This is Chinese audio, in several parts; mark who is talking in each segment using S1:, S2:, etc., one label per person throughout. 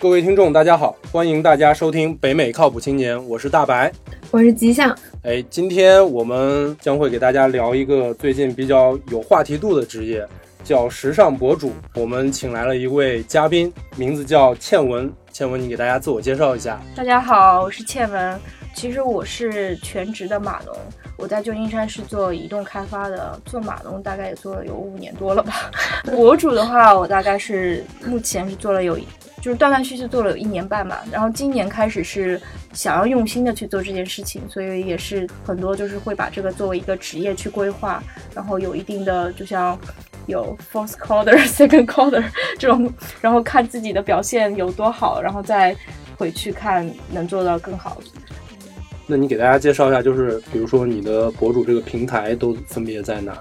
S1: 各位听众，大家好，欢迎大家收听北美靠谱青年，我是大白，
S2: 我是吉祥。
S1: 哎，今天我们将会给大家聊一个最近比较有话题度的职业，叫时尚博主。我们请来了一位嘉宾，名字叫倩文。倩文，你给大家自我介绍一下。
S3: 大家好，我是倩文。其实我是全职的码农，我在旧金山是做移动开发的，做码农大概也做了有五年多了吧。博主的话，我大概是目前是做了有。就是断断续续做了有一年半吧，然后今年开始是想要用心的去做这件事情，所以也是很多就是会把这个作为一个职业去规划，然后有一定的就像有 first quarter、second quarter 这种，然后看自己的表现有多好，然后再回去看能做到更好。
S1: 那你给大家介绍一下，就是比如说你的博主这个平台都分别在哪？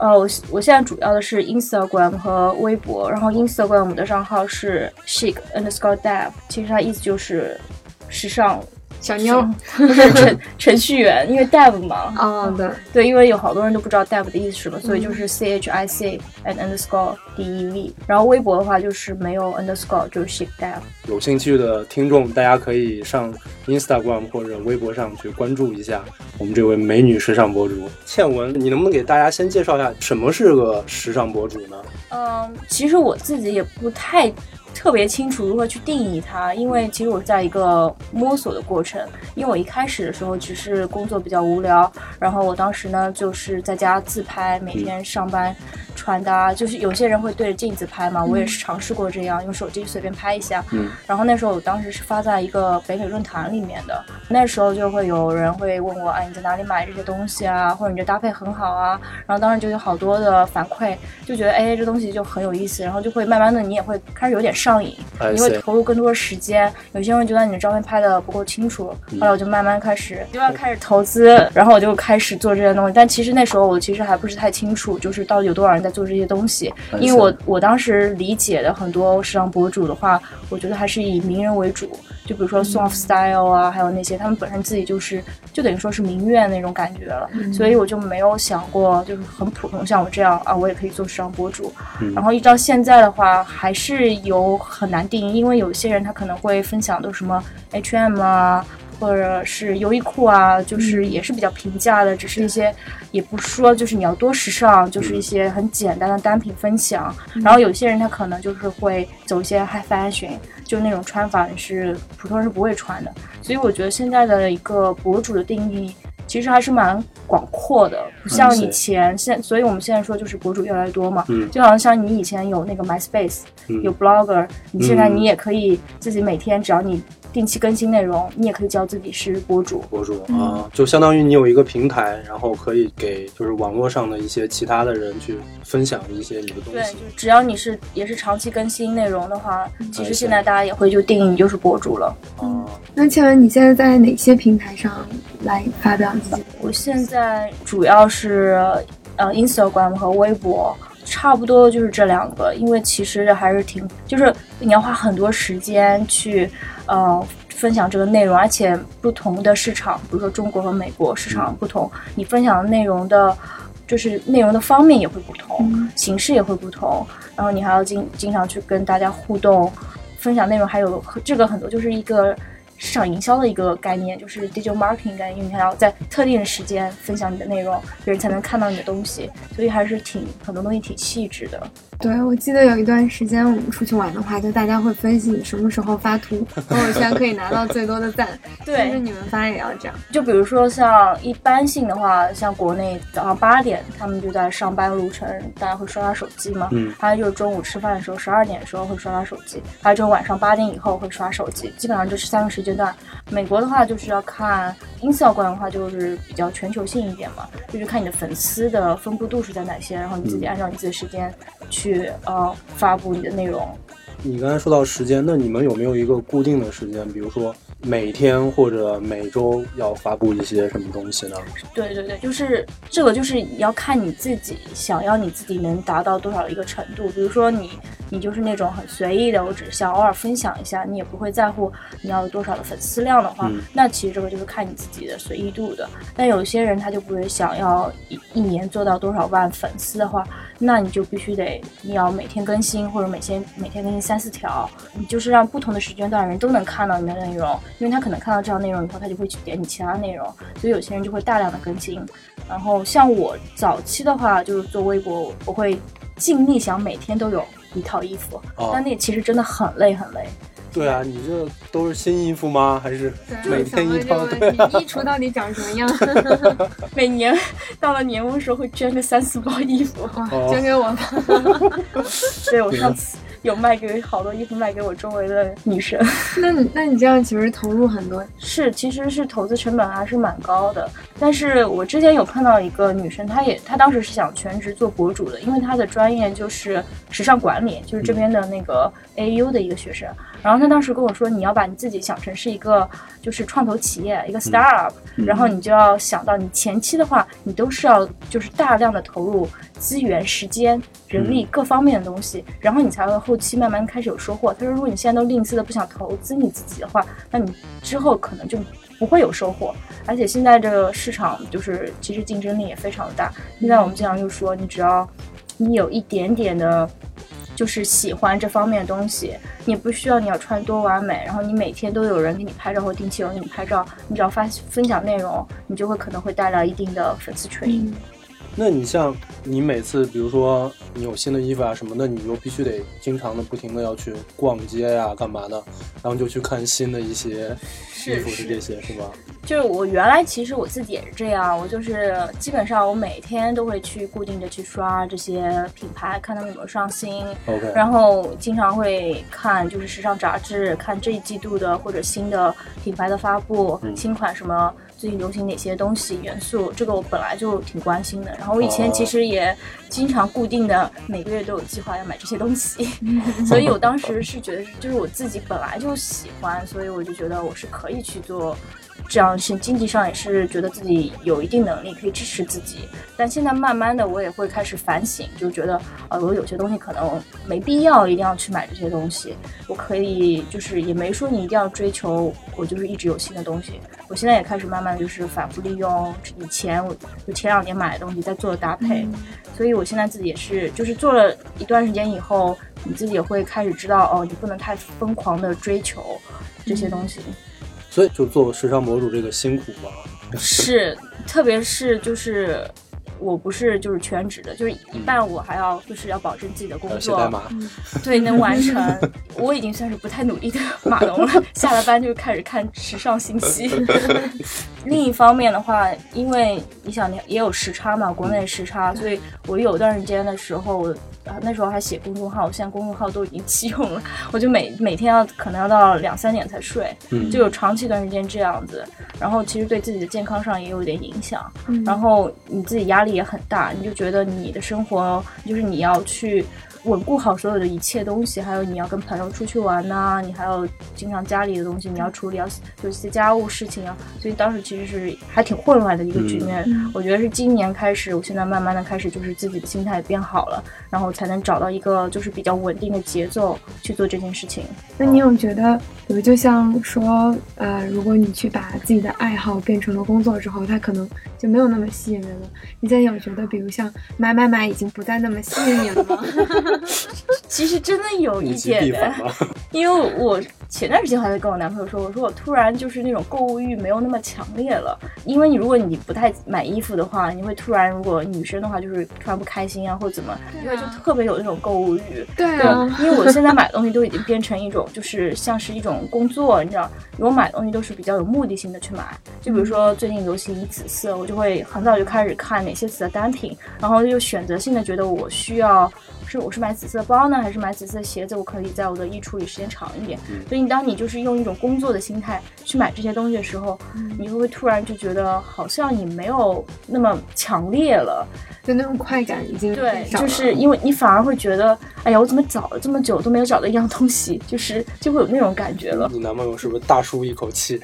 S3: 呃，我我现在主要的是 Instagram 和微博，然后 Instagram 的账号是 chic underscore dev，其实它意思就是时尚。
S2: 小妞
S3: 是程 程序员，因为 dev 嘛。
S2: 哦，对
S3: 对，因为有好多人都不知道 dev 的意思是什么，所以就是 c h i c and underscore d e v。然后微博的话就是没有 underscore，就是 chic dev。
S1: 有兴趣的听众，大家可以上 Instagram 或者微博上去关注一下我们这位美女时尚博主倩文。你能不能给大家先介绍一下什么是个时尚博主呢？
S3: 嗯，其实我自己也不太。特别清楚如何去定义它，因为其实我在一个摸索的过程。因为我一开始的时候只是工作比较无聊，然后我当时呢就是在家自拍，每天上班穿搭，就是有些人会对着镜子拍嘛，我也是尝试过这样，用手机随便拍一下。嗯。然后那时候我当时是发在一个北美论坛里面的，那时候就会有人会问我，哎，你在哪里买这些东西啊？或者你这搭配很好啊？然后当时就有好多的反馈，就觉得哎，这东西就很有意思，然后就会慢慢的你也会开始有点上。上瘾，你会投入更多的时间。有些人觉得你的照片拍的不够清楚，后来我就慢慢开始就要开始投资，然后我就开始做这些东西。但其实那时候我其实还不是太清楚，就是到底有多少人在做这些东西。因为我我当时理解的很多时尚博主的话，我觉得还是以名人为主。就比如说 Song of Style 啊，还有那些他们本身自己就是就等于说是名媛那种感觉了。所以我就没有想过就是很普通像我这样啊，我也可以做时尚博主。然后一直到现在的话，还是有。很难定义，因为有些人他可能会分享都什么 H&M 啊，或者是优衣库啊，就是也是比较平价的，只是一些也不说就是你要多时尚，就是一些很简单的单品分享。然后有些人他可能就是会走一些 high fashion，就那种穿法是普通人是不会穿的。所以我觉得现在的一个博主的定义。其实还是蛮广阔的，不像以前现，所以我们现在说就是博主越来越多嘛，就好像像你以前有那个 MySpace，有 Blogger，你现在你也可以自己每天只要你。定期更新内容，你也可以叫自己是博主。
S1: 博主啊，就相当于你有一个平台，然后可以给就是网络上的一些其他的人去分享一些你的东西。
S3: 对，就只要你是也是长期更新内容的话，其实现在大家也会就定义你就是博主了。
S2: 哦，那请问你现在在哪些平台上来发表自己？
S3: 我现在主要是呃 Instagram 和微博。差不多就是这两个，因为其实还是挺，就是你要花很多时间去，呃，分享这个内容，而且不同的市场，比如说中国和美国市场不同，你分享的内容的，就是内容的方面也会不同，形式也会不同，然后你还要经经常去跟大家互动，分享内容，还有这个很多就是一个。市场营销的一个概念就是 digital marketing 概念，因为你还要在特定的时间分享你的内容，别人才能看到你的东西，所以还是挺很多东西挺细致的。
S2: 对，我记得有一段时间我们出去玩的话，就大家会分析你什么时候发图，朋友圈可以拿到最多的赞。
S3: 对，
S2: 其实你们发也要这样。
S3: 就比如说像一般性的话，像国内早上八点他们就在上班路程，大家会刷刷手机嘛。嗯。还有就是中午吃饭的时候，十二点的时候会刷刷手机，还有就是晚上八点以后会刷手机，基本上就是三个时间段。美国的话就是要看 Instagram 的话就是比较全球性一点嘛，就是看你的粉丝的分布度是在哪些，然后你自己按照你自己的时间。去呃发布你的内容。
S1: 你刚才说到时间，那你们有没有一个固定的时间？比如说每天或者每周要发布一些什么东西呢？
S3: 对对对，就是这个，就是要看你自己想要你自己能达到多少一个程度。比如说你你就是那种很随意的，我只是想偶尔分享一下，你也不会在乎你要有多少的粉丝量的话，那其实这个就是看你自己的随意度的。但有些人他就不是想要一一年做到多少万粉丝的话，那你就必须得你要每天更新，或者每天每天更新三。三四条，你就是让不同的时间段的人都能看到你的内容，因为他可能看到这样内容以后，他就会去点你其他内容，所以有些人就会大量的更新。然后像我早期的话，就是做微博，我会尽力想每天都有一套衣服，
S1: 哦
S3: 但那其实真的很累很累。
S1: 对啊，你这都是新衣服吗？还是每天一套？
S2: 对
S1: 对啊，
S2: 你衣橱到底长什么样？
S3: 每年到了年末的时候会捐个三四包衣服，
S1: 哦，
S2: 捐给我吧。
S3: 对我上次有卖给好多衣服卖给我周围的女生。
S2: 那你那你这样其实投入很多，
S3: 是，其实是投资成本还是蛮高的。但是我之前有看到一个女生，她也她当时是想全职做博主的，因为她的专业就是时尚管理，就是这边的那个 AU 的一个学生。然后他当时跟我说，你要把你自己想成是一个就是创投企业，一个 startup，、然后你就要想到你前期的话，你都是要就是大量的投入资源、时间、人力各方面的东西，然后你才会后期慢慢开始有收获。他说，如果你现在都吝啬的不想投资你自己的话，那你之后可能就不会有收获。而且现在这个市场就是其实竞争力也非常的大。现在我们经常就说，你只要你有一点点的。就是喜欢这方面的东西，你不需要你要穿多完美，然后你每天都有人给你拍照或定期有人给你拍照，你只要发分享内容，你就会可能会带来一定的粉丝群。
S1: 那你像你每次，比如说你有新的衣服啊什么的，你就必须得经常的不停的要去逛街呀、干嘛的，然后就去看新的一些衣服是这些是吧？
S3: 就是我原来其实我自己也是这样，我就是基本上我每天都会去固定的去刷这些品牌，看他们有没有上新
S1: ，OK，
S3: 然后经常会看就是时尚杂志，看这一季度的或者新的品牌的发布，
S1: 嗯
S3: 新款什么最近流行哪些东西元素，这个我本来就挺关心的。然后我以前
S1: 哦
S3: 其实也经常固定的每个月都有计划要买这些东西，所以我当时是觉得就是我自己本来就喜欢，所以我就觉得我是可以去做。这样是经济上也是觉得自己有一定能力可以支持自己，但现在慢慢的我也会开始反省，就觉得呃我有些东西可能没必要一定要去买这些东西，我可以就是也没说你一定要追求我就是一直有新的东西，我现在也开始慢慢就是反复利用以前我就前两年买的东西在做搭配，所以我现在自己也是就是做了一段时间以后，你自己也会开始知道哦，你不能太疯狂的追求这些东西。
S1: 所以就做时尚博主这个辛苦吗。
S3: 是，特别是就是我不是就是全职的，就是一半我还要就是要保证自己的工作，对，能完成。我已经算是不太努力的码农了，下了班就开始看时尚信息。另一方面的话，因为你想也有时差嘛，国内时差，所以我有段时间的时候，啊那时候还写公众号，我现在公众号都已经弃用了，我就每每天要可能要到两三点才睡，
S1: 嗯
S3: 就有长期一段时间这样子。然后其实对自己的健康上也有一点影响。
S2: 嗯
S3: 然后你自己压力也很大，你就觉得你的生活就是你要去稳固好所有的一切东西，还有你要跟朋友出去玩呐、你还有经常家里的东西你要处理，要有一些家务事情啊，所以当时其实是还挺混乱的一个局面。
S2: 嗯
S3: 我觉得是今年开始，我现在慢慢的开始就是自己的心态变好了，然后才能找到一个就是比较稳定的节奏去做这件事情。
S2: 那你有觉得，比如就像说，呃，如果你去把自己的爱好变成了工作之后，它可能就没有那么吸引人了。你现在有觉得，比如像买买买已经不再那么吸引你了吗？
S3: 其实真的有一点的。因为我前段时间还在跟我男朋友说，我说我突然就是那种购物欲没有那么强烈了。因为你如果你不太买衣服的话，你会突然如果女生的话就是突然不开心啊，或者怎么，因为就特别有那种购物欲。
S2: 对
S3: 因为我现在买东西都已经变成一种，就是像是一种工作，你知道，我买东西都是比较有目的性的去买。就比如说最近流行紫色，我就会很早就开始看哪些紫的单品，然后就选择性的觉得我需要是我是买紫色包呢，还是买紫色鞋子，我可以在我的衣橱里时间长一点。所以你当你就是用一种工作的心态去买这些东西的时候，你会不会突然就觉得好像你没有那么强烈了？
S2: 就那种快感已经
S3: 对就是因为你反而会觉得，哎呀，我怎么找了这么久都没有找到一样东西，就是就会有那种感觉了。
S1: 你男朋友是不是大舒一口气，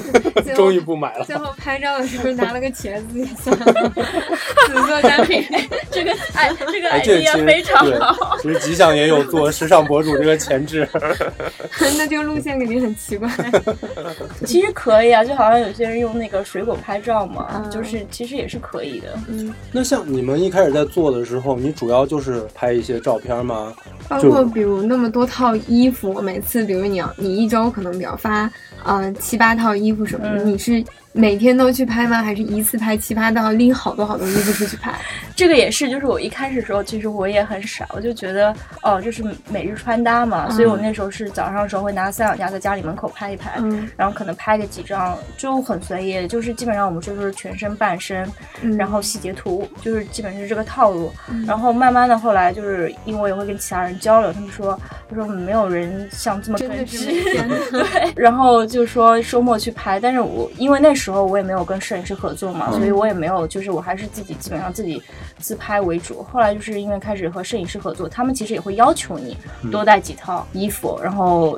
S1: 终于不买了？
S2: 最后拍照的时候拿了个茄子也算了，紫色单品。
S3: 这个哎，这个
S1: 哎这个
S3: idea 非常
S1: 对，其实吉祥也有做时尚博主这个潜质。
S2: 那这个路线肯定很奇怪。
S3: 其实可以啊，就好像有些人用那个水果拍照嘛，就是其实也是可以的。
S2: 嗯，
S1: 那像你们一开始在做的时候，你主要就是拍一些照片吗？
S2: 包括比如那么多套衣服，每次比如你要你一周可能比较发呃七八套衣服什么的，你是。每天都去拍吗？还是一次拍七八套，拎好多好多衣服出去拍？
S3: 这个也是，就是我一开始的时候，其实我也很傻，我就觉得哦，就是每日穿搭嘛，所以我那时候是早上的时候会拿三脚架在家里门口拍一拍，然后可能拍个几张就很随意，就是基本上我们就是全身半身，然后细节图，就是基本是这个套路。然后慢慢的后来就是因为我也会跟其他人交流，他们说他说没有人像这么
S2: 真的
S3: 是 对，然后就说周末去拍，但是我因为那时。时候我也没有跟摄影师合作嘛，所以我也没有，就是我还是自己基本上自己自拍为主。后来就是因为开始和摄影师合作，他们其实也会要求你多带几套衣服，然后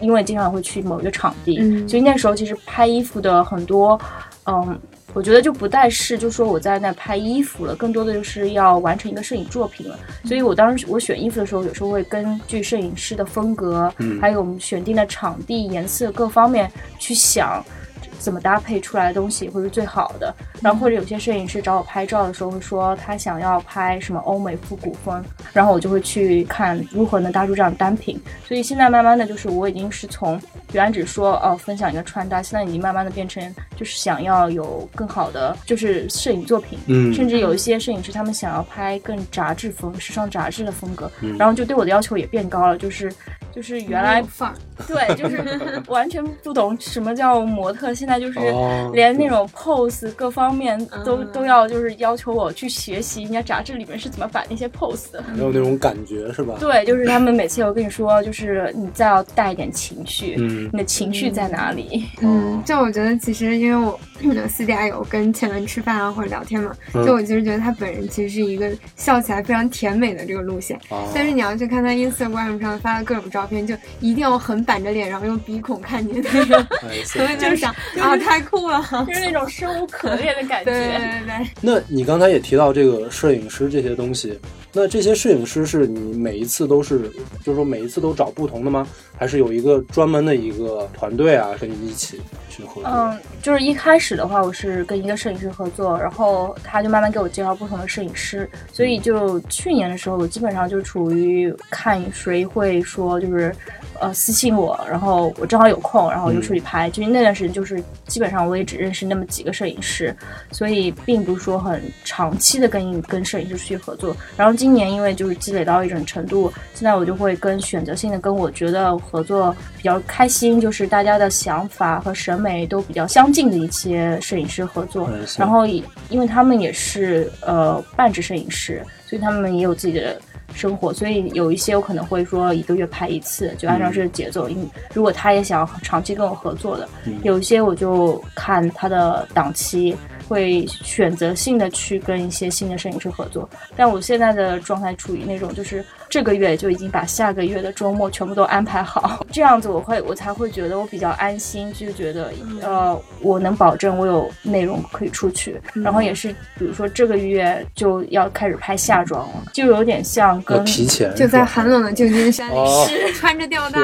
S3: 因为经常会去某一个场地，所以那时候其实拍衣服的很多，嗯，我觉得就不再是就说我在那拍衣服了，更多的就是要完成一个摄影作品了。所以我当时我选衣服的时候，有时候会根据摄影师的风格，还有我们选定的场地、颜色各方面去想。怎么搭配出来的东西会是最好的？然后或者有些摄影师找我拍照的时候会说他想要拍什么欧美复古风，然后我就会去看如何能搭出这样的单品。所以现在慢慢的就是我已经是从原来只说哦分享一个穿搭，现在已经慢慢的变成就是想要有更好的就是摄影作品，嗯，甚至有一些摄影师他们想要拍更杂志风、时尚杂志的风格，然后就对我的要求也变高了，就是就是原来
S2: 范儿，
S3: 对，就是 完全不懂什么叫模特，现在就是连那种 pose 各方。面都都要就是要求我去学习人家杂志里面是怎么摆那些 pose 的，
S1: 没有那种感觉是吧？
S3: 对，就是他们每次有跟你说，就是你再要带一点情绪，嗯，你的情绪在哪里？
S2: 嗯，就我觉得其实因为我私底下有跟倩文吃饭啊或者聊天嘛，就我其实觉得他本人其实是一个笑起来非常甜美的这个路线，但是你要去看他 Instagram 上发的各种照片，就一定要很板着脸，然后用鼻孔看你那种，所以就想啊，太酷了，
S3: 就是那种生无可恋。的感觉。对对对。
S1: 那你刚才也提到这个摄影师这些东西，那这些摄影师是你每一次都是，就是说每一次都找不同的吗？还是有一个专门的一个团队啊，跟你一起去合作？
S3: 嗯，就是一开始的话，我是跟一个摄影师合作，然后他就慢慢给我介绍不同的摄影师，所以就去年的时候，我基本上就处于看谁会说就是。呃，私信我，然后我正好有空，然后我就出去拍。就是那段时间，就是基本上我也只认识那么几个摄影师，所以并不是说很长期的跟跟摄影师去合作。然后今年因为就是积累到一种程度，现在我就会跟选择性的跟我觉得合作比较开心，就是大家的想法和审美都比较相近的一些摄影师合作。然后因为他们也是呃半职摄影师，所以他们也有自己的。生活，所以有一些我可能会说一个月拍一次，就按照这个节奏。因为如果他也想长期跟我合作的，有一些我就看他的档期。会选择性的去跟一些新的摄影师合作，但我现在的状态处于那种，就是这个月就已经把下个月的周末全部都安排好，这样子我会我才会觉得我比较安心，就觉得呃我能保证我有内容可以出去，然后也是比如说这个月就要开始拍夏装了，就有点像跟
S1: 提前
S2: 就在寒冷的旧金山里是穿着吊带，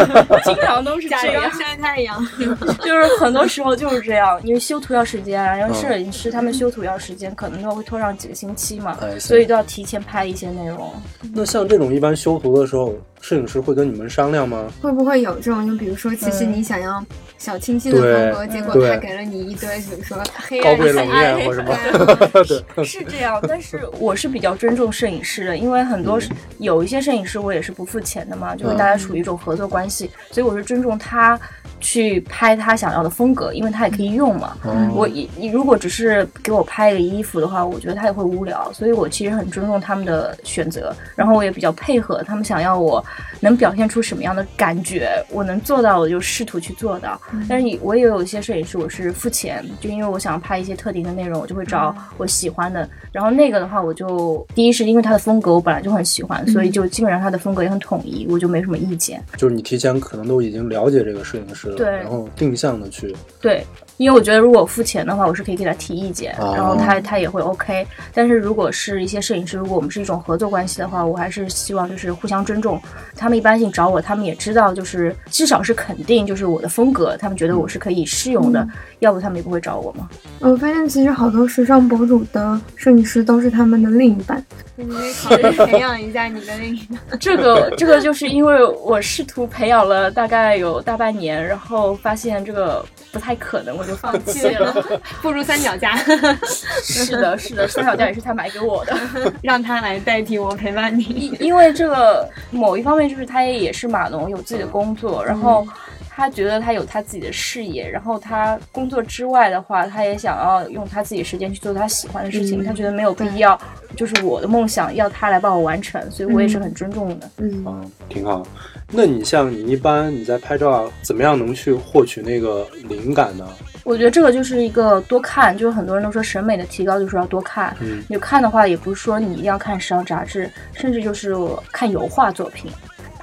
S3: 经常都是这样
S2: 晒太阳，
S3: 就是很多时候就是这样，因为修图要时间，然后是。摄影师他们修图要时间，可能都会拖上几个星期嘛，所以都要提前拍一些内容。
S1: 那像这种一般修图的时候。摄影师会跟你们商量吗？
S2: 会不会有这种？就比如说，其实你想要小清新的风格，结果他给了你一堆，比如说黑暗、
S1: 冷艳或者什么。
S3: 是这样，但是我是比较尊重摄影师的，因为很多有一些摄影师我也是不付钱的嘛，就是大家处于一种合作关系，所以我是尊重他去拍他想要的风格，因为他也可以用嘛。我你如果只是给我拍一个衣服的话，我觉得他也会无聊，所以我其实很尊重他们的选择，然后我也比较配合他们想要我。能表现出什么样的感觉，我能做到我就试图去做到。但是我也有一些摄影师，我是付钱，就因为我想拍一些特定的内容，我就会找我喜欢的。然后那个的话，我就第一是因为他的风格我本来就很喜欢，所以就基本上他的风格也很统一，我就没什么意见。
S1: 就是你提前可能都已经了解这个摄影师了，
S3: 对
S1: 然后定向的去，
S3: 对，因为我觉得如果我付钱的话，我是可以给他提意见，
S1: 哦
S3: 然后他他也会 OK。但是如果是一些摄影师，如果我们是一种合作关系的话，我还是希望就是互相尊重。他们一般性找我，他们也知道就是至少是肯定就是我的风格，他们觉得我是可以适用的，要不他们也不会找我嘛。
S2: 我发现其实好多时尚博主的摄影师都是他们的另一半，你可以考虑培养一下你的另一半。
S3: 这个这个就是因为我试图培养了大概有大半年，然后发现这个不太可能，我就放弃了。
S2: 不如三脚架，
S3: 是的，是的，三脚架也是他买给我的。
S2: 让他来代替我陪伴你。
S3: 因因为这个某一方面就是他也是码农，有自己的工作，然后他觉得他有他自己的事业，然后他工作之外的话，他也想要用他自己时间去做他喜欢的事情，
S2: 嗯
S3: 他觉得没有必要，就是我的梦想要他来帮我完成，所以我也是很尊重的。
S2: 嗯，
S1: 嗯，挺好。那你像你一般你在拍照，怎么样能去获取那个灵感呢？
S3: 我觉得这个就是一个多看，就是很多人都说审美的提高就是要多看。
S1: 嗯
S3: 你看的话，也不是说你一定要看时尚杂志，甚至就是看油画作品。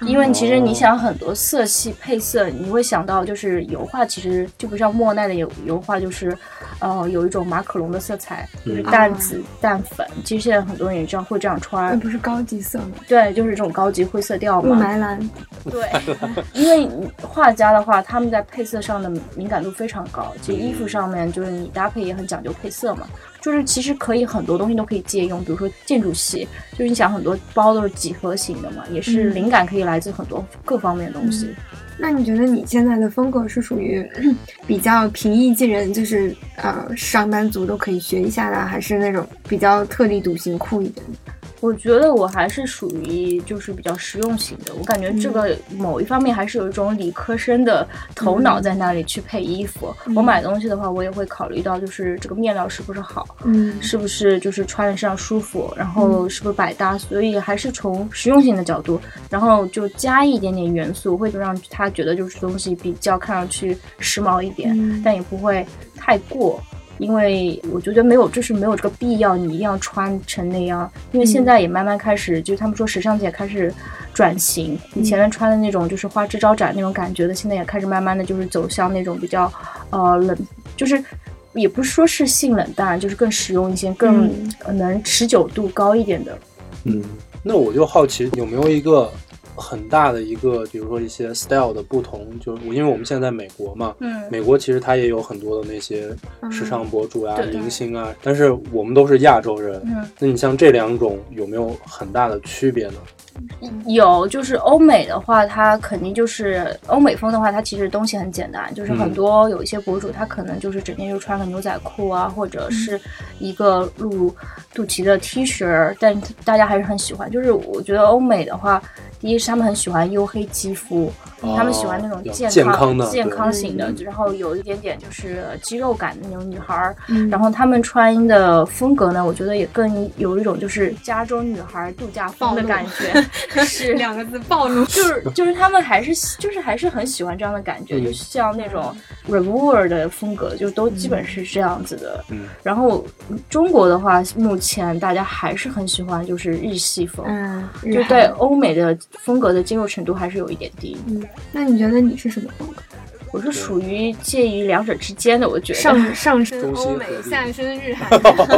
S3: 因为其实你想很多色系配色，你会想到就是油画，其实就不像莫奈的油油画，就是，呃，有一种马可龙的色彩，就是淡紫、淡粉。其实现在很多人也这样会这样穿那，
S2: 不是高级色吗？
S3: 对，就是这种高级灰色调
S2: 雾
S3: 嘛。
S2: 霾蓝，
S3: 对，因为画家的话，他们在配色上的敏感度非常高。其实衣服上面就是你搭配也很讲究配色嘛，就是其实可以很多东西都可以借用，比如说建筑系，就是你想很多包都是几何型的嘛，也是
S2: 嗯
S3: 灵感可以来自很多各方面的东西。
S2: 那你觉得你现在的风格是属于 比较平易近人，就是呃上班族都可以学一下的，还是那种比较特立独行、酷一点的？
S3: 我觉得我还是属于就是比较实用型的，我感觉这个某一方面还是有一种理科生的头脑在那里去配衣服。我买东西的话，我也会考虑到就是这个面料是不是好，
S2: 嗯。
S3: 是不是就是穿在身上舒服，然后是不是百搭，所以还是从实用性的角度，然后就加一点点元素，会让他觉得就是东西比较看上去时髦一点，
S2: 嗯。
S3: 但也不会太过。因为我觉得没有，就是没有这个必要，你一定要穿成那样。因为现在也慢慢开始，就是他们说时尚界开始转型，你前面穿的那种就是花枝招展那种感觉的，现在也开始慢慢的就是走向那种比较呃冷，就是也不是说是性冷淡，就是更实用一些，更能持久度高一点的。
S1: 嗯，那我就好奇有没有一个很大的一个，比如说一些 style 的不同，就是因为我们现在在美国嘛，
S3: 嗯。
S1: 美国其实它也有很多的那些时尚博主啊、
S3: 对。
S1: 明星啊，但是我们都是亚洲人，
S3: 嗯，
S1: 那你像这两种有没有很大的区别呢？
S3: 有，就是欧美的话，它肯定就是欧美风的话，它其实东西很简单，就是很多有一些博主，他可能就是整天就穿个牛仔裤啊，或者是一个露肚脐的 T 恤儿，但大家还是很喜欢。就是我觉得欧美的话，第一是他们很喜欢黝黑肌肤，他们喜欢那种
S1: 哦
S3: 健
S1: 健康的
S3: 健康型的
S2: 嗯，
S3: 然后有一点点就是肌肉感的那种女孩儿。
S2: 嗯
S3: 然后他们穿的风格呢，我觉得也更有一种就是加州女孩度假风的感觉，是
S2: 两个字暴怒。
S3: 就是就是他们还是就是还是很喜欢这样的感觉，
S1: 嗯
S3: 就像那种 revolver 的风格，就都基本是这样子的。
S1: 嗯，
S3: 然后中国的话，目前大家还是很喜欢就是日系风，
S2: 嗯，
S3: 就
S2: 日
S3: 对。欧美的风格的接受程度还是有一点低。
S2: 嗯，那你觉得你是什么风格？
S3: 我是属于介于两者之间的，我觉得。
S2: 上上身欧美下身日韩。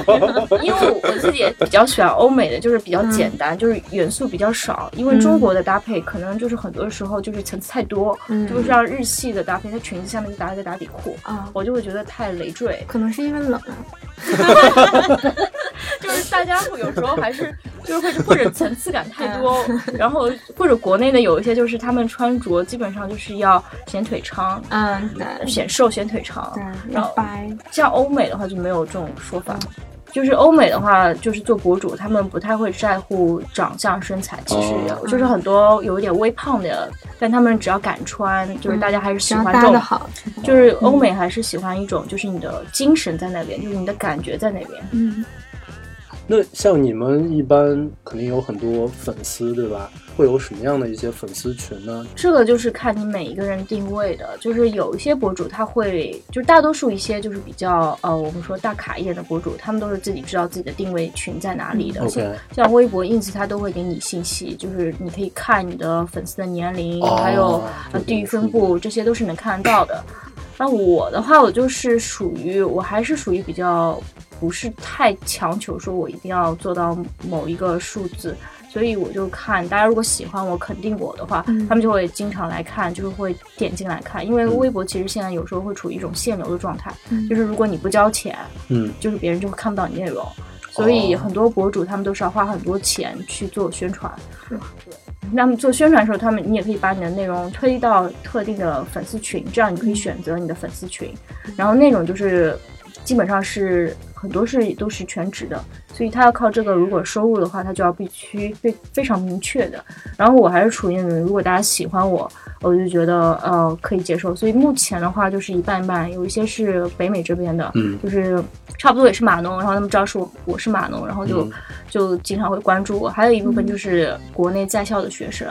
S3: 因为我我自己也比较喜欢欧美的，就是比较简单，就是元素比较少。因为中国的搭配可能就是很多时候就是层次太多，
S2: 嗯
S3: 就是像日系的搭配，它裙子下面就搭一个打底裤，
S2: 啊，
S3: 我就会觉得太累赘。
S2: 可能是因为冷啊。
S3: 就是大家会有时候还是就是会或者层次感太多，然后或者国内的有一些就是他们穿着基本上就是要显腿长。
S2: 嗯，对
S3: 显瘦显腿长，
S2: 对，
S3: 然后
S2: 白。
S3: 像欧美的话就没有这种说法，就是欧美的话，就是做博主，他们不太会在乎长相身材，其实、
S1: 哦
S3: 就是很多有一点微胖的，但他们只要敢穿，就是大家还是喜欢这种，就是欧美还是喜欢一种，就是你的精神在那边，就是你的感觉在那边。
S2: 嗯
S1: 那像你们一般肯定有很多粉丝，对吧？会有什么样的一些粉丝群呢？
S3: 这个就是看你每一个人定位的，就是有一些博主他会，就大多数一些就是比较呃，我们说大卡一点的博主，他们都是自己知道自己的定位群在哪里的。
S1: 嗯 OK
S3: 像像微博、ins，他都会给你信息，就是你可以看你的粉丝的年龄，
S1: 哦
S3: 还有呃地域分布，这些都是能看得到的。那我的话，我就是属于，我还是属于比较不是太强求说我一定要做到某一个数字，所以我就看大家如果喜欢我、肯定我的话，
S2: 嗯
S3: 他们就会经常来看，就是会点进来看。因为微博其实现在有时候会处于一种限流的状态，
S2: 嗯
S3: 就是如果你不交钱，
S1: 嗯，
S3: 就是别人就会看不到你内容。所以很多博主他们都是要花很多钱去做宣传。
S2: 是
S3: 对。那么做宣传的时候，他们你也可以把你的内容推到特定的粉丝群，这样你可以选择你的粉丝群，然后那种就是基本上是很多是都是全职的，所以他要靠这个，如果收入的话，他就要必须非非常明确的。然后我还是处于那种，如果大家喜欢我，我就觉得呃可以接受。所以目前的话就是一半一半，有一些是北美这边的，
S1: 嗯
S3: 就是差不多也是码农，然后他们知道是我我是码农，然后就、
S1: 嗯
S3: 就经常会关注我。还有一部分就是国内在校的学生，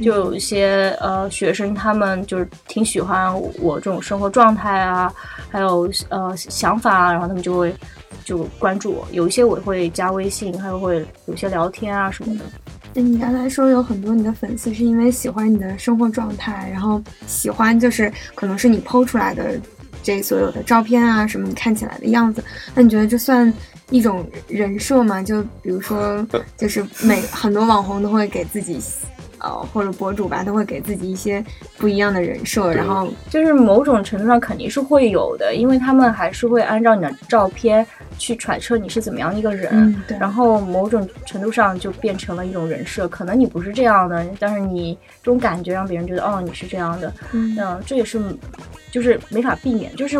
S3: 就有一些呃学生他们就是挺喜欢我这种生活状态啊，还有呃想法啊，然后他们就会就关注我。有一些我会加微信，还有会有些聊天啊什么的。
S2: 那你刚才说有很多你的粉丝是因为喜欢你的生活状态，然后喜欢就是可能是你剖出来的这所有的照片啊什么你看起来的样子，那你觉得这算一种人设吗？就比如说，就是每很多网红都会给自己。呃，或者博主吧，都会给自己一些不一样的人设，然后
S3: 就是某种程度上肯定是会有的，因为他们还是会按照你的照片去揣测你是怎么样的一个人，
S2: 嗯对
S3: 然后某种程度上就变成了一种人设。可能你不是这样的，但是你这种感觉让别人觉得哦你是这样的，
S2: 嗯
S3: 嗯，这也是就是没法避免。就是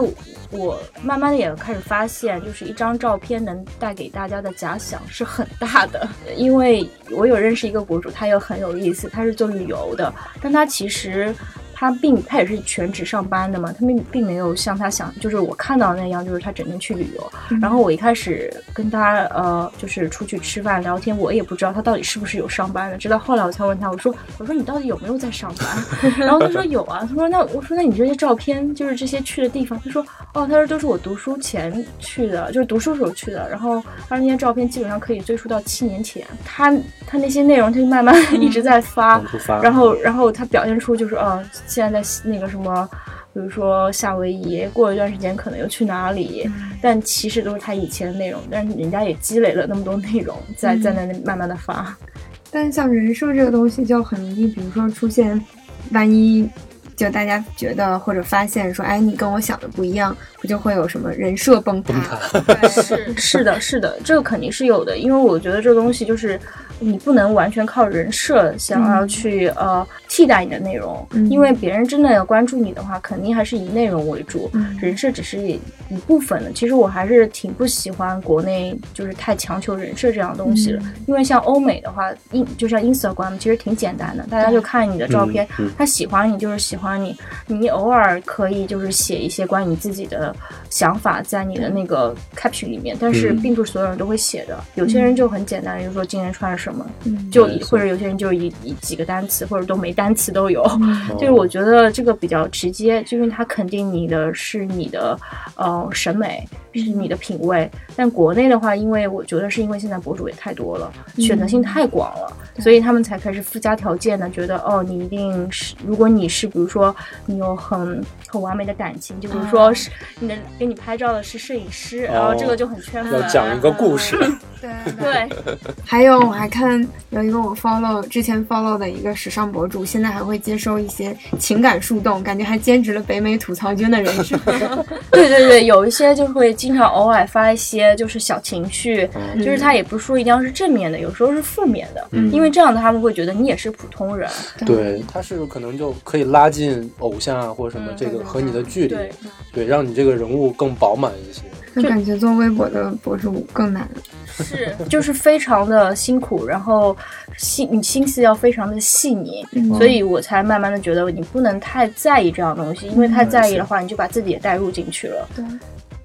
S3: 我慢慢的也开始发现，就是一张照片能带给大家的假想是很大的。因为我有认识一个博主，他又很有意思，他是做旅游的，但他其实。他并他也是全职上班的嘛，他并并没有像他想，就是我看到的那样，就是他整天去旅游。然后我一开始跟他呃，就是出去吃饭聊天，我也不知道他到底是不是有上班的，直到后来我才问他，我说我说你到底有没有在上班？然后他说有啊，他说那我说那你这些照片就是这些去的地方，他说哦，他说都是我读书前去的，就是读书时候去的，然后他说那些照片基本上可以追溯到七年前，他他那些内容他就慢慢一直在发，然后，然后他表现出就是，呃，现在在那个什么，比如说夏威夷，过一段时间可能又去哪里，但其实都是他以前的内容，但是人家也积累了那么多内容，在在那里慢慢的发。
S2: 但像人设这个东西就很容易，比如说出现，万一就大家觉得或者发现说，哎，你跟我想的不一样，不就会有什么人设崩塌？对，
S3: 是是的，是的，这个肯定是有的，因为我觉得这个东西就是你不能完全靠人设想要去、呃替代你的内容，
S2: 嗯。
S3: 因为别人真的要关注你的话，肯定还是以内容为主，
S2: 嗯。
S3: 人设只是一一部分的。其实我还是挺不喜欢国内就是太强求人设这样的东西的，
S2: 嗯。
S3: 因为像欧美的话，in 就像 Instagram 其实挺简单的，大家就看你的照片，他喜欢你就是喜欢你，你偶尔可以就是写一些关于你自己的想法在你的那个 caption 里面，但是
S1: 嗯。
S3: 并不是所有人都会写的，有些人就很简单，比如说今天穿了什么，
S2: 嗯。
S3: 就或者有些人就以以几个单词，或者都没单词都有。
S1: 哦。
S3: 就是我觉得这个比较直接，就因为它肯定你的是你的呃审美，是你的品味。但国内的话，因为我觉得是因为现在博主也太多了，选择性太广了，所以他们才开始附加条件的，觉得哦，你一定是如果你是比如说你有很很完美的感情，就比如说是你的给你拍照的是摄影师，然后这个就很圈粉。
S1: 要讲一个故事，
S2: 对
S3: 对，
S2: 还有我还看有一个我 follow 之前 follow 的一个时尚博主，现在还会接收一些情感树洞，感觉还兼职了北美吐槽君的人设。
S3: 对对对，有一些就会经常偶尔发一些就是小情绪，就是他也不是说一定要是正面的，有时候是负面的，
S1: 嗯
S3: 因为这样的他们会觉得你也是普通人。
S1: 对，他是可能就可以拉近偶像啊或者什么
S3: 嗯
S1: 这个和你的距离
S3: 对，
S1: 对，让你这个人物更饱满一些。
S2: 就感觉做微博的博主更难。
S3: 是，就是非常的辛苦，然后心你心思要非常的细腻，
S2: 嗯。
S3: 所以我才慢慢的觉得你不能太在意这样东西，因为太在意的话，你就把自己也带入进去了。
S2: 对，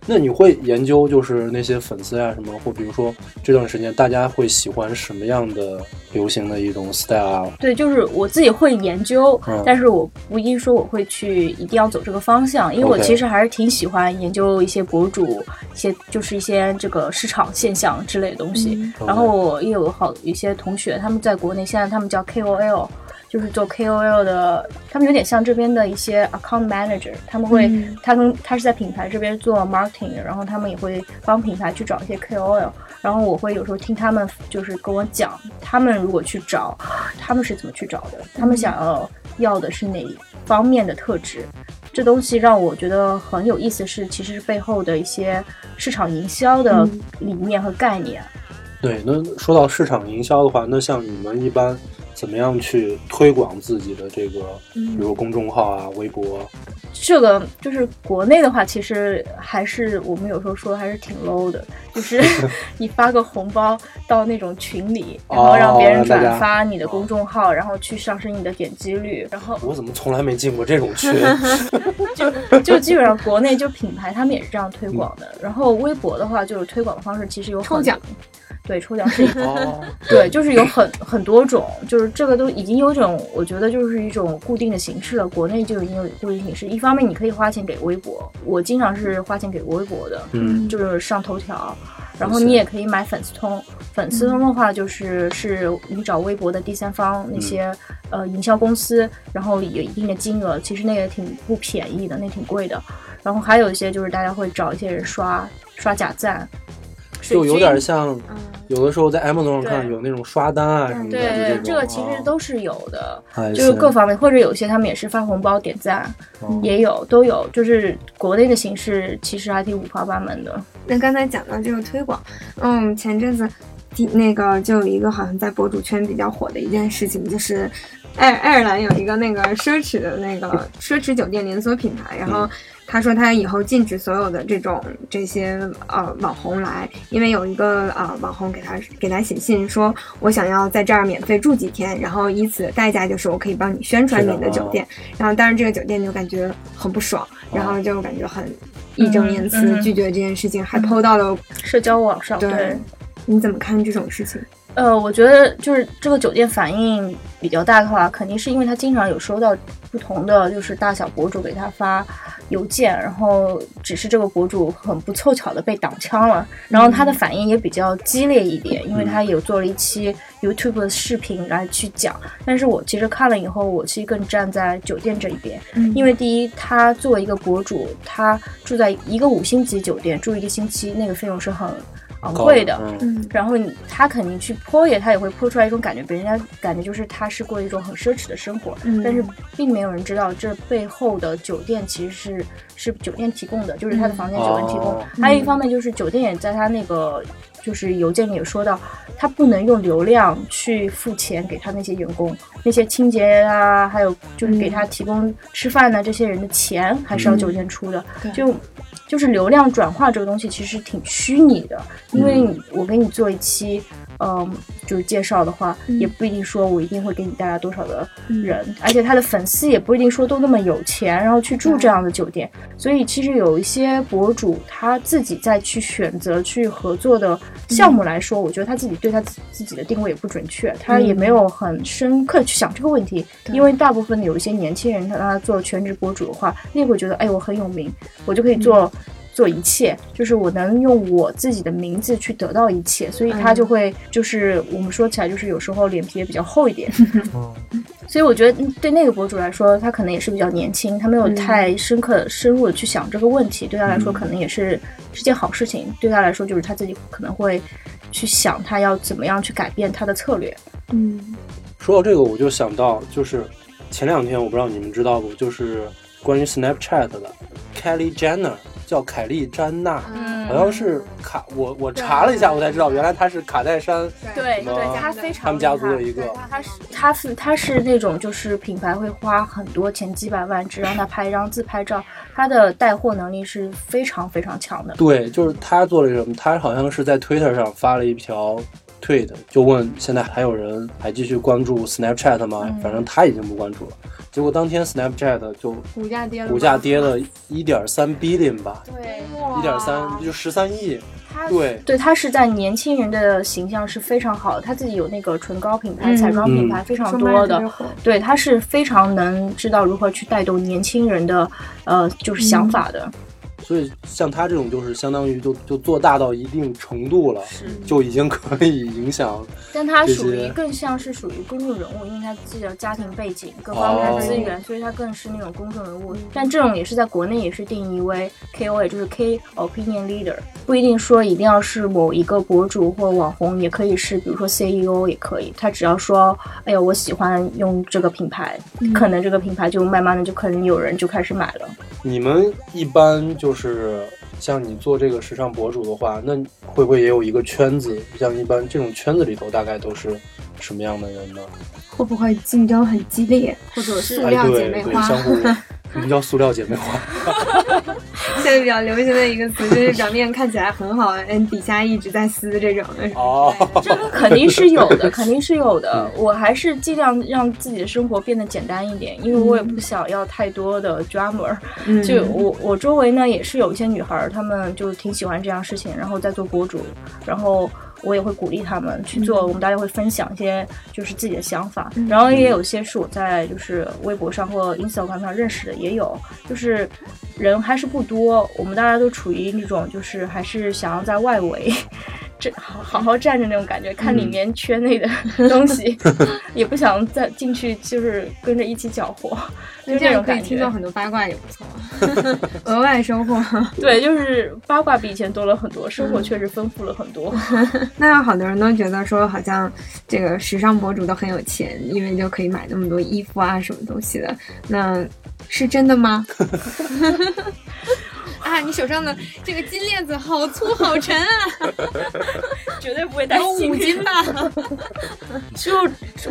S1: 那你会研究就是那些粉丝啊什么，或比如说这段时间大家会喜欢什么样的流行的一种 style？
S3: 对，就是我自己会研究，
S1: 嗯
S3: 但是我不一定说我会去一定要走这个方向，因为我其实还是挺喜欢研究一些博主，一些就是一些这个市场现象之类的东西。
S2: 嗯
S3: 然后我也有好一些同学，他们在国内现在他们叫 KOL。就是做 KOL 的，他们有点像这边的一些 account manager，他们会，
S2: 嗯。
S3: 他跟他是在品牌这边做 marketing，的然后他们也会帮品牌去找一些 KOL，然后我会有时候听他们就是跟我讲，他们如果去找，他们是怎么去找的，他们想要要的是哪方面的特质。这东西让我觉得很有意思是，其实是背后的一些市场营销的
S2: 嗯。
S3: 理念和概念。
S1: 对，那说到市场营销的话，那像你们一般怎么样去推广自己的这个，比如公众号啊、微博？
S3: 这个就是国内的话，其实还是我们有时候说还是挺 low 的，就是 你发个红包到那种群里，然后让别人转发你的公众号，然后去上升你的点击率，然后
S1: 我怎么从来没进过这种群？
S3: 就就基本上国内就品牌他们也是这样推广的。然后微博的话，就是推广的方式其实有很
S2: 抽奖，
S3: 对，抽奖是一 对，就是有很很多种，就是这个都已经有一种，我觉得就是一种固定的形式了。国内就已经有固定形式，一方面你可以花钱给微博，我经常是花钱给微博的，
S1: 嗯，
S3: 就是上头条，然后你也可以买粉丝通。粉丝通的话，就是是你找微博的第三方那些、呃营销公司，然后有一定的金额，其实那个挺不便宜的，那挺贵的。然后还有一些就是大家会找一些人刷刷假赞，
S1: 就有点像
S2: 嗯
S1: 有的时候在 Amazon 上看有那种刷单啊什么的，
S3: 对这个其实
S1: 啊
S3: 都是有的。
S1: 还
S3: 就是各方面，或者有些他们也是发红包点赞，
S1: 哦
S3: 也有都有，就是国内的形式其实还挺五花八门的。
S2: 那刚才讲到这个推广，嗯，前阵子第那个就有一个好像在博主圈比较火的一件事情，就是爱爱尔兰有一个那个奢侈的那个奢侈酒店连锁品牌，然后他说他以后禁止所有的这种这些呃网红来，因为有一个呃网红给他给他写信说，我想要在这儿免费住几天，然后以此代价就是我可以帮你宣传你的酒店，然后但是这个酒店就感觉很不爽，然后就感觉很义正言辞拒绝这件事情，还 PO 到了
S3: 社交网上，
S2: 对。
S3: 对，
S2: 你怎么看这种事情？
S3: 呃，我觉得就是这个酒店反应比较大的话，肯定是因为他经常有收到不同的就是大小博主给他发邮件，然后只是这个博主很不凑巧的被挡枪了，然后他的反应也比较激烈一点，因为他有做了一期 YouTube 的视频来去讲，但是我其实看了以后，我其实更站在酒店这一边，
S2: 嗯。
S3: 因为第一，他作为一个博主，他住在一个五星级酒店住一个星期，那个费用是很昂贵的。然后你他肯定去泼也，他也会泼出来一种感觉，别人家感觉就是他是过一种很奢侈的生活，
S2: 嗯
S3: 但是并没有人知道这背后的酒店其实是是酒店提供的，就是他的房间酒店提供。
S1: 哦
S3: 还有一方面就是酒店也在他那个就是邮件里有说到，他不能用流量去付钱给他那些员工，那些清洁啊，还有就是给他提供吃饭的这些人的钱还是要酒店出的，
S2: 对。
S3: 就。就是流量转化这个东西其实挺虚拟的，因为我给你做一期，嗯，就是介绍的话，
S2: 嗯
S3: 也不一定说我一定会给你带来多少的
S2: 嗯
S3: 人，而且他的粉丝也不一定说都那么有钱，然后去住这样的酒店。所以其实有一些博主他自己再去选择去合作的项目来说，我觉得他自己对他自自己的定位也不准确，他也没有很深刻地去想这个问题。
S2: 对
S3: 因为大部分有一些年轻人，他他做全职博主的话，那会觉得，哎，我很有名，我就可以做。做一切，就是我能用我自己的名字去得到一切，所以他就会就是我们说起来就是有时候脸皮也比较厚一点，
S1: 嗯
S3: 所以我觉得嗯对那个博主来说，他可能也是比较年轻，他没有
S2: 嗯
S3: 太深刻、深入的去想这个问题，对他来说
S1: 嗯
S3: 可能也是是件好事情。对他来说，就是他自己可能会去想他要怎么样去改变他的策略。
S2: 嗯
S1: 说到这个，我就想到，就是前两天我不知道你们知道不，就是关于 Snapchat 的 Kelly Jenner，叫凯莉詹娜，
S3: 嗯
S1: 好像是卡，我我查了一下，我才知道原来她是卡戴珊
S3: 对
S1: 什么
S3: 对，她非常
S1: 他们家族的一个
S3: 对他是她是那种就是品牌会花很多钱几百万只让她拍一张自拍照，她的带货能力是非常非常强的。
S1: 对，就是她做了什么？她好像是在 Twitter 上发了一条 tweet，就问现在还有人还继续关注 Snapchat 吗？
S3: 嗯
S1: 反正他已经不关注了。结果当天 Snapchat 就
S2: 股价跌了，
S1: 股价跌了一点三 billion 吧，
S3: 对，
S1: 一点三就十三亿。对。
S3: 对他是在年轻人的形象是非常好的，他自己有那个唇膏品牌、彩妆品牌非常多的，对，他是非常能知道如何去带动年轻人的呃就是想法的。
S1: 所以像他这种，就是相当于就就做大到一定程度了，
S3: 是
S1: 就已经可以影响。
S3: 但他属于更像是属于公众人物，因为他自己的家庭背景、各方面的资源，所以他更是那种公众人物。但这种也是在国内也是定义为 KOL，就是 K Opinion Leader，不一定说一定要是某一个博主或网红，也可以是比如说 CEO 也可以。他只要说，哎呀，我喜欢用这个品牌，可能这个品牌就慢慢的就可能有人就开始买了。
S1: 你们一般就是像你做这个时尚博主的话，那会不会也有一个圈子？像一般这种圈子里头，大概都是什么样的人呢？
S2: 会不会竞争很激烈，或者塑料姐妹花？
S1: 相互什么叫塑料姐妹花？
S2: 现在比较流行的一个词就是表面看起来很好，嗯，底下一直在撕这种的。
S1: 哦，
S3: 这个肯定是有的，肯定是有的。我还是尽量让自己的生活变得简单一点，因为我也不想要太多的 drama。就我我周围呢也是有一些女孩，她们就挺喜欢这样事情，然后在做博主，然后。我也会鼓励他们去做，我们大家会分享一些就是自己的想法，然后也有些是我在就是微博上或 Instagram 上认识的，也有就是人还是不多，我们大家都处于那种就是还是想要在外围。这好好好站着那种感觉，看里面圈内的 东西，也不想再进去，就是跟着一起搅和，就这种感觉。
S2: 听到很多八卦也不错，额外收获。
S3: 对，就是八卦比以前多了很多，生活确实丰富了很多。
S2: 那有好多人都觉得说，好像这个时尚博主都很有钱，因为就可以买那么多衣服啊，什么东西的，那是真的吗？啊，你手上的这个金链子好粗好沉啊，
S3: 绝对不会带有
S2: 五斤吧？
S3: 就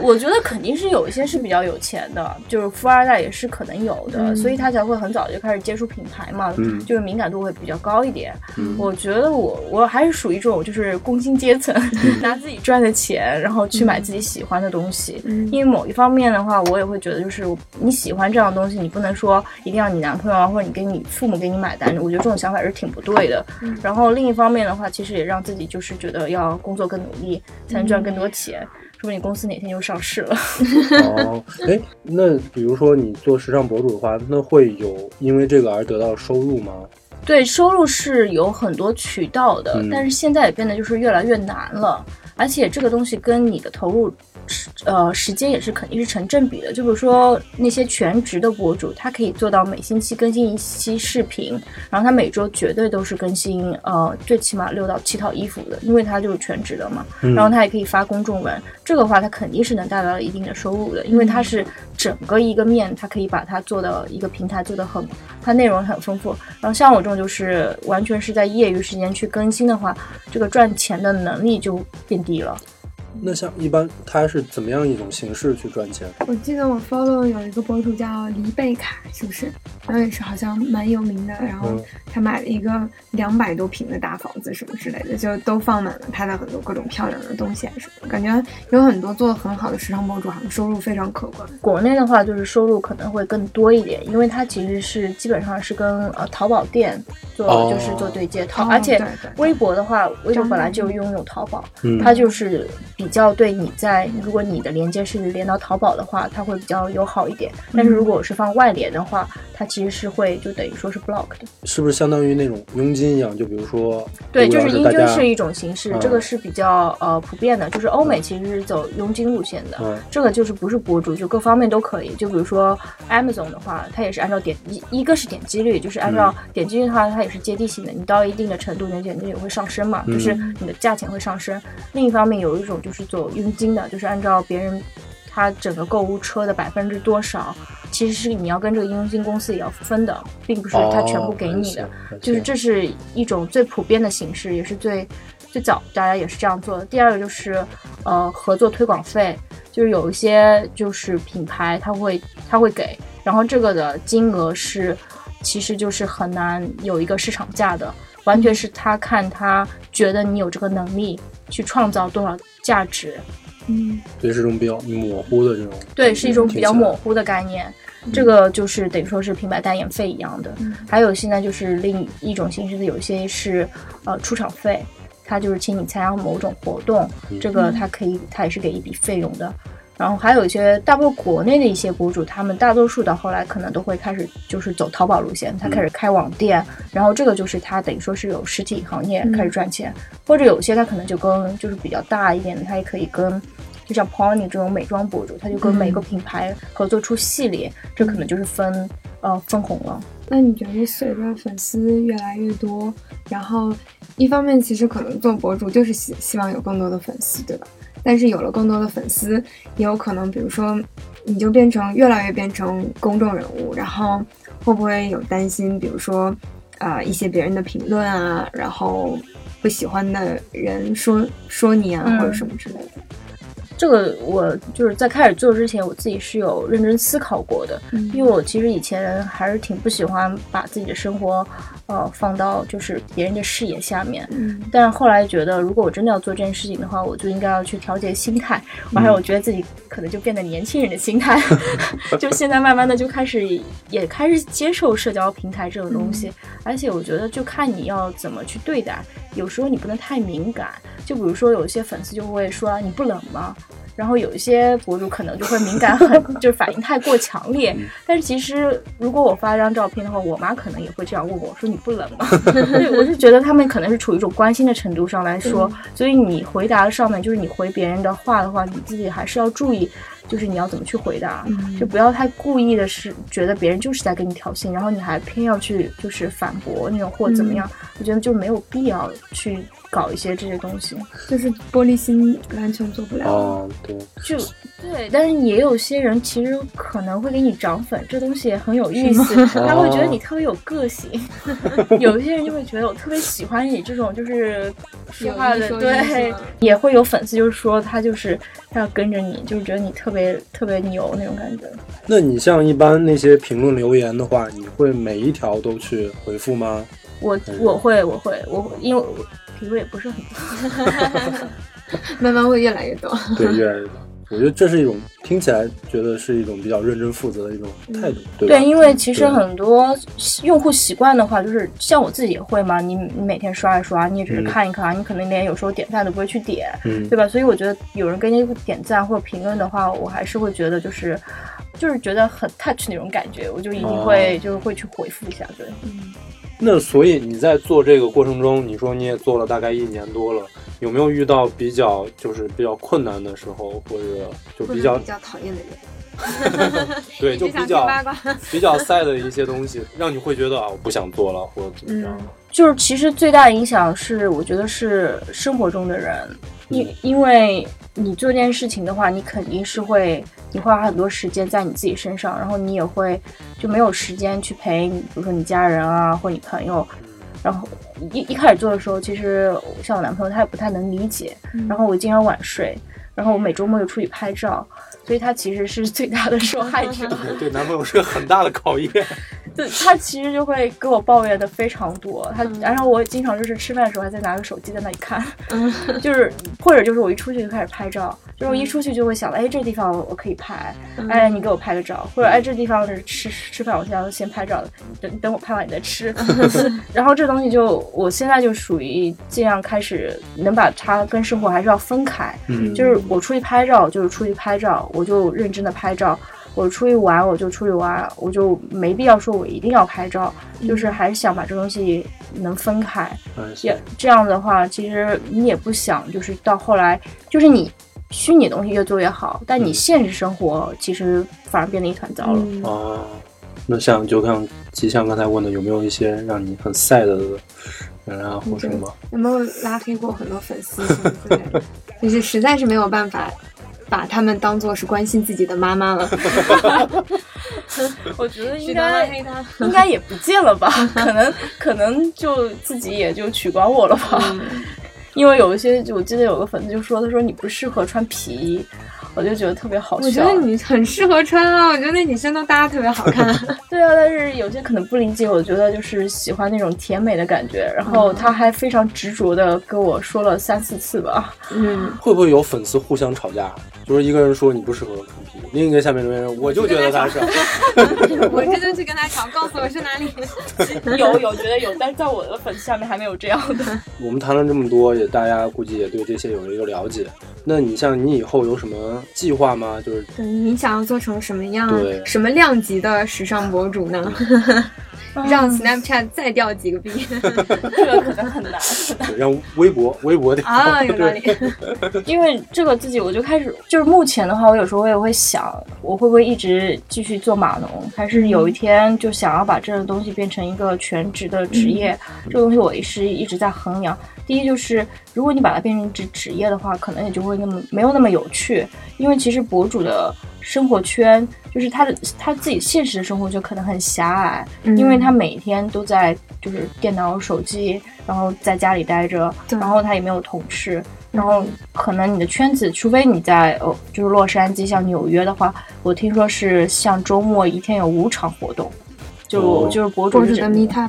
S3: 我觉得肯定是有一些是比较有钱的，就是富二代也是可能有的，所以他才会很早就开始接触品牌嘛，就是敏感度会比较高一点。我觉得我我还是属于这种就是工薪阶层，拿自己赚的钱，然后去买自己喜欢的东西。因为某一方面的话，我也会觉得就是你喜欢这样的东西，你不能说一定要你男朋友啊或者你给你父母给你买单。我觉得这种想法是挺不对的。然后另一方面的话，其实也让自己就是觉得要工作更努力，才能赚更多钱。说不定公司哪天就上市了。
S1: 哦，哎，那比如说你做时尚博主的话，那会有因为这个而得到收入吗？
S3: 对，收入是有很多渠道的，但是现在也变得就是越来越难了。而且这个东西跟你的投入时。呃，时间也是肯定是成正比的。就比如说那些全职的博主，他可以做到每星期更新一期视频，然后他每周绝对都是更新呃最起码六到七套衣服的，因为他就是全职的嘛。然后他也可以发公众文，这个话他肯定是能带来一定的收入的，因为他是整个一个面，它可以把它做的一个平台做的很，它内容很丰富。然后像我这种就是完全是在业余时间去更新的话，这个赚钱的能力就变低了。
S1: 那像一般他是怎么样一种形式去赚钱？
S2: 我记得我 follow 有一个博主叫黎贝卡，是不是？然后也是好像蛮有名的。然后他买了一个两百多平的大房子，什么之类的，就都放满了他的很多各种漂亮的东西啊什么。感觉有很多做的很好的时尚博主，好像收入非常可观。
S3: 国内的话，就是收入可能会更多一点，因为它其实是基本上是跟呃淘宝店做，就是做对接。淘，而且微博的话，微博本来就拥有淘宝，它就是比。较对你在，如果你的连接是连到淘宝的话，它会比较友好一点。但是如果是放外联的话，它其实是会就等于说是 block 的。
S1: 是不是相当于那种佣金一样？就比如说，
S3: 对，就是佣金是一种形式，这个是比较呃普遍的。就是欧美其实是走佣金路线的，这个就是不是博主，就各方面都可以。就比如说 Amazon 的话，它也是按照点一一个是点击率，就是按照点击率的话，它也是接地性的。你到一定的程度，你的点击率会上升嘛，就是你的价钱会上升。另一方面有一种就是。是走佣金的，就是按照别人他整个购物车的百分之多少，其实是你要跟这个佣金公司也要分的，并不是他全部给你的。就是这是一种最普遍的形式，也是最最早大家也是这样做的。第二个就是呃合作推广费，就是有一些就是品牌他会他会给，然后这个的金额是其实就是很难有一个市场价的，完全是他看他觉得你有这个能力去创造多少。价值，
S2: 嗯，
S1: 对，是一种比较模糊的这种，
S3: 对，是一种比较模糊的概念。这个就是等于说是平白代言费一样的。
S2: 嗯
S3: 还有现在就是另一种形式的，有一些是呃出场费，他就是请你参加某种活动，这个他可以他也是给一笔费用的。然后还有一些大部分国内的一些博主，他们大多数到后来可能都会开始就是走淘宝路线，他开始开网店，然后这个就是他等于说是有实体行业开始赚钱，或者有些他可能就跟就是比较大一点的，他也可以跟。就像 Pony 这种美妆博主，他就跟每个品牌合作出系列，这可能就是分呃分红了。
S2: 那你觉得随着粉丝越来越多，然后一方面其实可能做博主就是希希望有更多的粉丝，对吧？但是有了更多的粉丝，也有可能，比如说你就变成越来越变成公众人物，然后会不会有担心，比如说啊、呃一些别人的评论啊，然后不喜欢的人说说你啊，
S3: 嗯
S2: 或者什么之类的？
S3: 这个我就是在开始做之前，我自己是有认真思考过的，
S2: 嗯
S3: 因为我其实以前还是挺不喜欢把自己的生活，呃，放到就是别人的视野下面。
S2: 嗯
S3: 但是后来觉得，如果我真的要做这件事情的话，我就应该要去调节心态。完了，我觉得自己可能就变得年轻人的心态，就现在慢慢的就开始也开始接受社交平台这种东西。而且我觉得，就看你要怎么去对待。有时候你不能太敏感，就比如说有一些粉丝就会说啊你不冷吗？然后有一些博主可能就会敏感很，就是反应太过强烈。但是其实如果我发一张照片的话，我妈可能也会这样问我说你不冷吗？对，我是觉得他们可能是处于一种关心的程度上来说，所以你回答上面就是你回别人的话的话，你自己还是要注意。就是你要怎么去回答，就不要太故意的是觉得别人就是在跟你挑衅，然后你还偏要去就是反驳那种或怎么样，我觉得就没有必要去搞一些这些东西。
S2: 就是玻璃心完全做不了。
S1: 哦，对，
S3: 就对，但是也有些人其实可能会给你涨粉，这东西也很有意思，他会觉得你特别有个性。有一些人就会觉得我特别喜欢你这种就是说话的，对，也会有粉丝就是说他就是他要跟着你，就是觉得你特别特别牛那种感觉。
S1: 那你像一般那些评论留言的话，你会每一条都去回复吗？
S3: 我我会我会我会因为我评论也不是很多。
S2: 慢慢会越来越多。
S1: 对，越来越多。我觉得这是一种听起来觉得是一种比较认真负责的一种态度，对
S3: 因为其实很多用户习惯的话，就是像我自己也会嘛，你你每天刷一刷，你也只是
S1: 嗯。
S3: 看一看，你可能连有时候点赞都不会去点，
S1: 嗯。
S3: 对吧？所以我觉得有人给你点赞或者评论的话，我还是会觉得就是就是觉得很 touch 那种感觉，我就一定会、
S1: 哦。
S3: 就是会去回复一下，对。
S1: 那所以你在做这个过程中，你说你也做了大概一年多了，有没有遇到比较就是比较困难的时候，或者就比较
S2: 比较讨厌的人，
S1: 对，就比较。比较 sad 的一些东西，让你会觉得啊，我不想做了，或者怎么样？
S2: 嗯
S3: 就是其实最大影响是，我觉得是生活中的人，因因为你做这件事情的话，你肯定是会你花很多时间在你自己身上，然后你也会就没有时间去陪你，比如说你家人啊，或你朋友。然后一一开始做的时候，其实像我男朋友他也不太能理解，然后我经常晚睡，然后我每周末又出去拍照，所以他其实是最大的受害者。
S1: 对男朋友是个很大的考验。
S3: 对他其实就会给我抱怨的非常多，他、然后我经常就是吃饭的时候还在拿个手机在那里看，就是或者就是我一出去就开始拍照，就是我一出去就会想，哎，这地方我可以拍，哎，你给我拍个照，或者哎，这地方是吃吃饭，我现在先拍照，等等我拍完你再吃，然后这东西就我现在就属于尽量开始能把它跟生活还是要分开，
S1: 嗯。
S3: 就是我出去拍照就是出去拍照，我就认真的拍照。我出去玩我就出去玩，我就没必要说我一定要拍照，就是还是想把这东西能分开。
S1: 嗯
S3: 也这样的话，其实你也不想就是到后来，就是你虚拟东西越做越好，但你现实生活其实反而变得一团糟了。
S2: 嗯
S1: 哦，那像就像吉祥刚才问的，有没有一些让你很 sad 的人啊，或什么？
S2: 有没有拉黑过很多粉丝？就是实在是没有办法把他们当做是关心自己的妈妈了，
S3: 我觉得应该。应该也不见了吧，可能可能就自己也就取关我了吧。
S2: 嗯
S3: 因为有一些，我记得有个粉丝就说，他说你不适合穿皮衣，我就觉得特别好笑。
S2: 我觉得你很适合穿啊，我觉得那女生都搭特别好看。
S3: 对啊，但是有些可能不理解，我觉得就是喜欢那种甜美的感觉，然后他还非常执着的跟我说了三四次吧。
S2: 嗯，
S1: 会不会有粉丝互相吵架？就是一个人说你不适合看皮另一个下面留言说我就觉得他是。
S2: 我真的去跟他吵，告诉我是哪里。
S3: 有有觉得有，但是在我的粉丝下面还没有这样的。
S1: 我们谈了这么多，也大家估计也对这些有了一个了解。那你像你以后有什么计划吗？就是
S2: 对你想要做成什么样、什么量级的时尚博主呢？让 Snapchat 再掉几个币
S3: 这个可能很难，
S1: 让微博微博的
S2: 啊，有道理。
S3: 因为这个自己我就开始，就是目前的话，我有时候我也会想，我会不会一直继续做码农，还是有一天就想要把这个东西变成一个全职的职业？这个东西我也是一直在衡量。第一就是，如果你把它变成职职业的话，可能也就会那么没有那么有趣，因为其实博主的生活圈，就是他的他自己现实的生活就可能很狭隘，因为他每天都在就是电脑、手机，然后在家里待着，然后他也没有同事，然后可能你的圈子，除非你在哦，就是洛杉矶，像纽约的话，我听说是像周末一天有五场活动，就、
S1: 哦
S3: 就是博主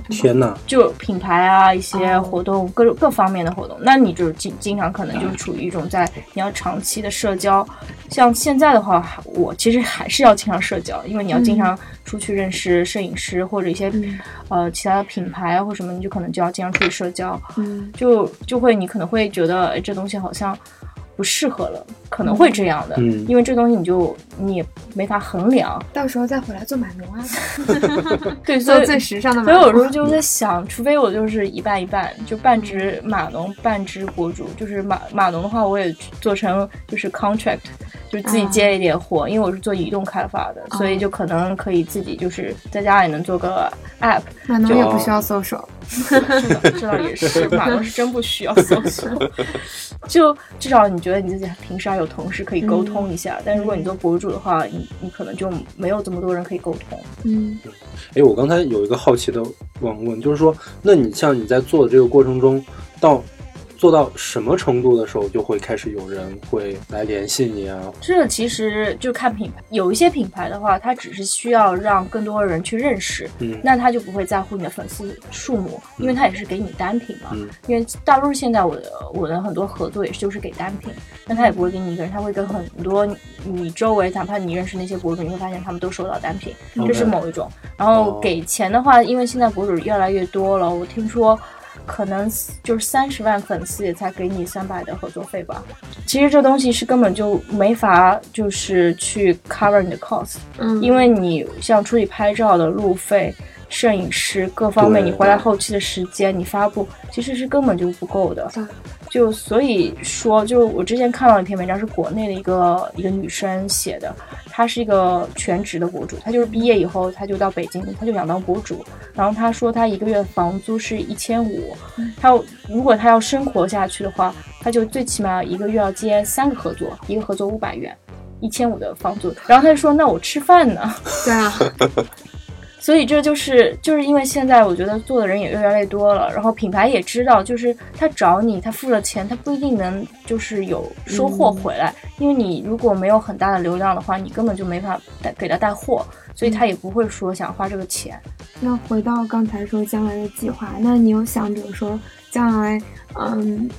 S1: 天哪！
S3: 就品牌啊一些
S2: 哦。
S3: 活动，各种各方面的活动，那你就是经经常可能就是处于一种在你要长期的社交。像现在的话，我其实还是要经常社交，因为你要经常出去认识摄影师或者一些、
S2: 嗯。
S3: 呃其他的品牌啊或什么，你就可能就要经常出去社交。
S2: 嗯。
S3: 就就会你可能会觉得哎这东西好像不适合了，可能会这样的，
S1: 嗯
S3: 因为这东西你就你也没法衡量，
S2: 到时候再回来做码农啊，
S3: 对，所以
S2: 做最时尚的码
S3: 所以有时。候就在想，除非我就是一半一半，就半只码农，半只博主。就是码码农的话，我也做成就是 contract，就自己接一点活，因为我是做移动开发的，所以就可能可以自己就是在家里能做个 app。
S2: 码农也不需要搜手，
S3: 是的，这倒也是，码农是真不需要搜索，就至少你觉得你自己平时还有同事可以沟通一下。但如果你做博主的话，你你可能就没有这么多人可以沟通。
S2: 嗯
S1: 哎，我刚才有一个好奇的网问，就是说，那你像你在做的这个过程中，到做到什么程度的时候，就会开始有人会来联系你啊？
S3: 这个其实就看品牌，有一些品牌的话，它只是需要让更多人去认识，
S1: 嗯
S3: 那他就不会在乎你的粉丝数目，因为他也是给你单品嘛。
S1: 嗯
S3: 因为大多数现在我的我的很多合作也是就是给单品，那他也不会给你一个人，他会跟很多你周围，哪怕你认识那些博主，你会发现他们都收到单品，这是某一种。然后
S1: 哦
S3: 给钱的话，因为现在博主越来越多了，我听说。可能就是三十万粉丝也才给你三百的合作费吧。其实这东西是根本就没法就是去 cover 你的 cost，
S2: 嗯，
S3: 因为你像出去拍照的路费、摄影师各方面，你回来后期的时间、你发布，其实是根本就不够的。就所以说，就我之前看到一篇文章，是国内的一个一个女生写的，她是一个全职的博主，他就是毕业以后，他就到北京，他就想当博主。然后他说，他一个月房租是一千五，他如果他要生活下去的话，他就最起码一个月要接三个合作，一个合作五百元，一千五的房租。然后他就说，那我吃饭呢？
S2: 对啊，
S3: 所以这就是就是因为现在我觉得做的人也越来越多了，然后品牌也知道，就是他找你，他付了钱，他不一定能就是有收获回来，因为你如果没有很大的流量的话，你根本就没法带给他带货，所以他也不会说想花这个钱。
S2: 那回到刚才说将来的计划，那你有想，比如说将来，嗯，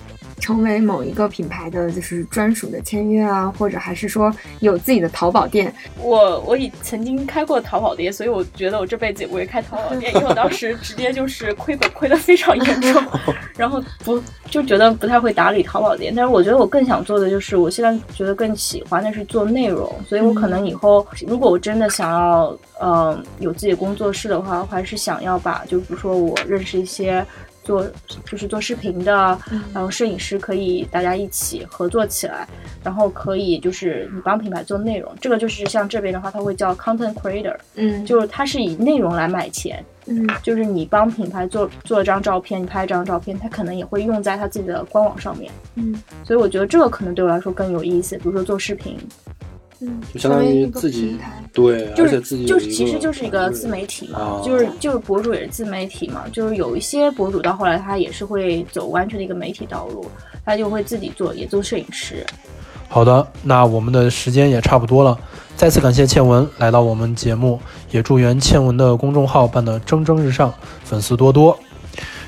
S2: 成为某一个品牌的就是专属的签约啊，或者还是说有自己的淘宝店？
S3: 我我以曾经开过淘宝店，所以我觉得我这辈子也不会开淘宝店，因为我当时直接就是亏本亏得非常严重，然后不就觉得不太会打理淘宝店。但是我觉得我更想做的就是，我现在觉得更喜欢的是做内容，所以我可能以后如果我真的想要呃有自己的工作室的话，我还是想要把就比如说我认识一些。做就是做视频的，然后摄影师可以大家一起合作起来，然后可以就是你帮品牌做内容，这个就是像这边的话，它会叫 content creator，
S2: 嗯。
S3: 就是它是以内容来买钱，
S2: 嗯。
S3: 就是你帮品牌做做一张照片，你拍一张照片，它可能也会用在它自己的官网上面，
S2: 嗯。
S3: 所以我觉得这个可能对我来说更有意思，比如说做视频，
S2: 嗯，
S1: 就相当于自己对，
S3: 就是就
S1: 自己就是
S3: 其实就是一个自媒体嘛，
S1: 啊
S3: 就是就是博主也是自媒体嘛，就是有一些博主到后来他也是会走完全的一个媒体道路，他就会自己做，也做摄影师。
S4: 好的，那我们的时间也差不多了，再次感谢倩文来到我们节目，也祝愿倩文的公众号办得蒸蒸日上，粉丝多多。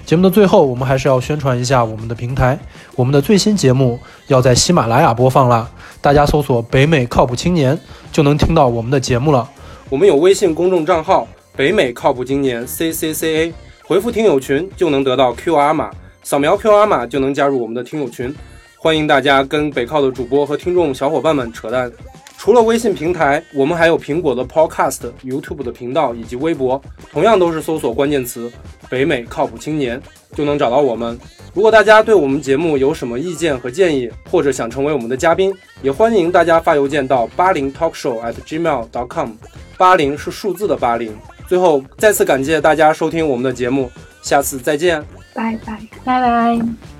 S4: 节目的最后，我们还是要宣传一下我们的平台，我们的最新节目要在喜马拉雅播放了，大家搜索“北美靠谱青年”就能听到我们的节目了。
S1: 我们有微信公众账号“北美靠谱青年 C C C A”，回复听友群就能得到 QR 码，扫描 QR 码就能加入我们的听友群。欢迎大家跟北靠的主播和听众小伙伴们扯淡。除了微信平台，我们还有苹果的 Podcast、YouTube 的频道以及微博，同样都是搜索关键词“北美靠谱青年”就能找到我们。如果大家对我们节目有什么意见和建议，或者想成为我们的嘉宾，也欢迎大家发邮件到八零 talkshow at gmail.com，八零是数字的八零。最后，再次感谢大家收听我们的节目，下次再见。
S2: 拜拜。
S3: 拜拜。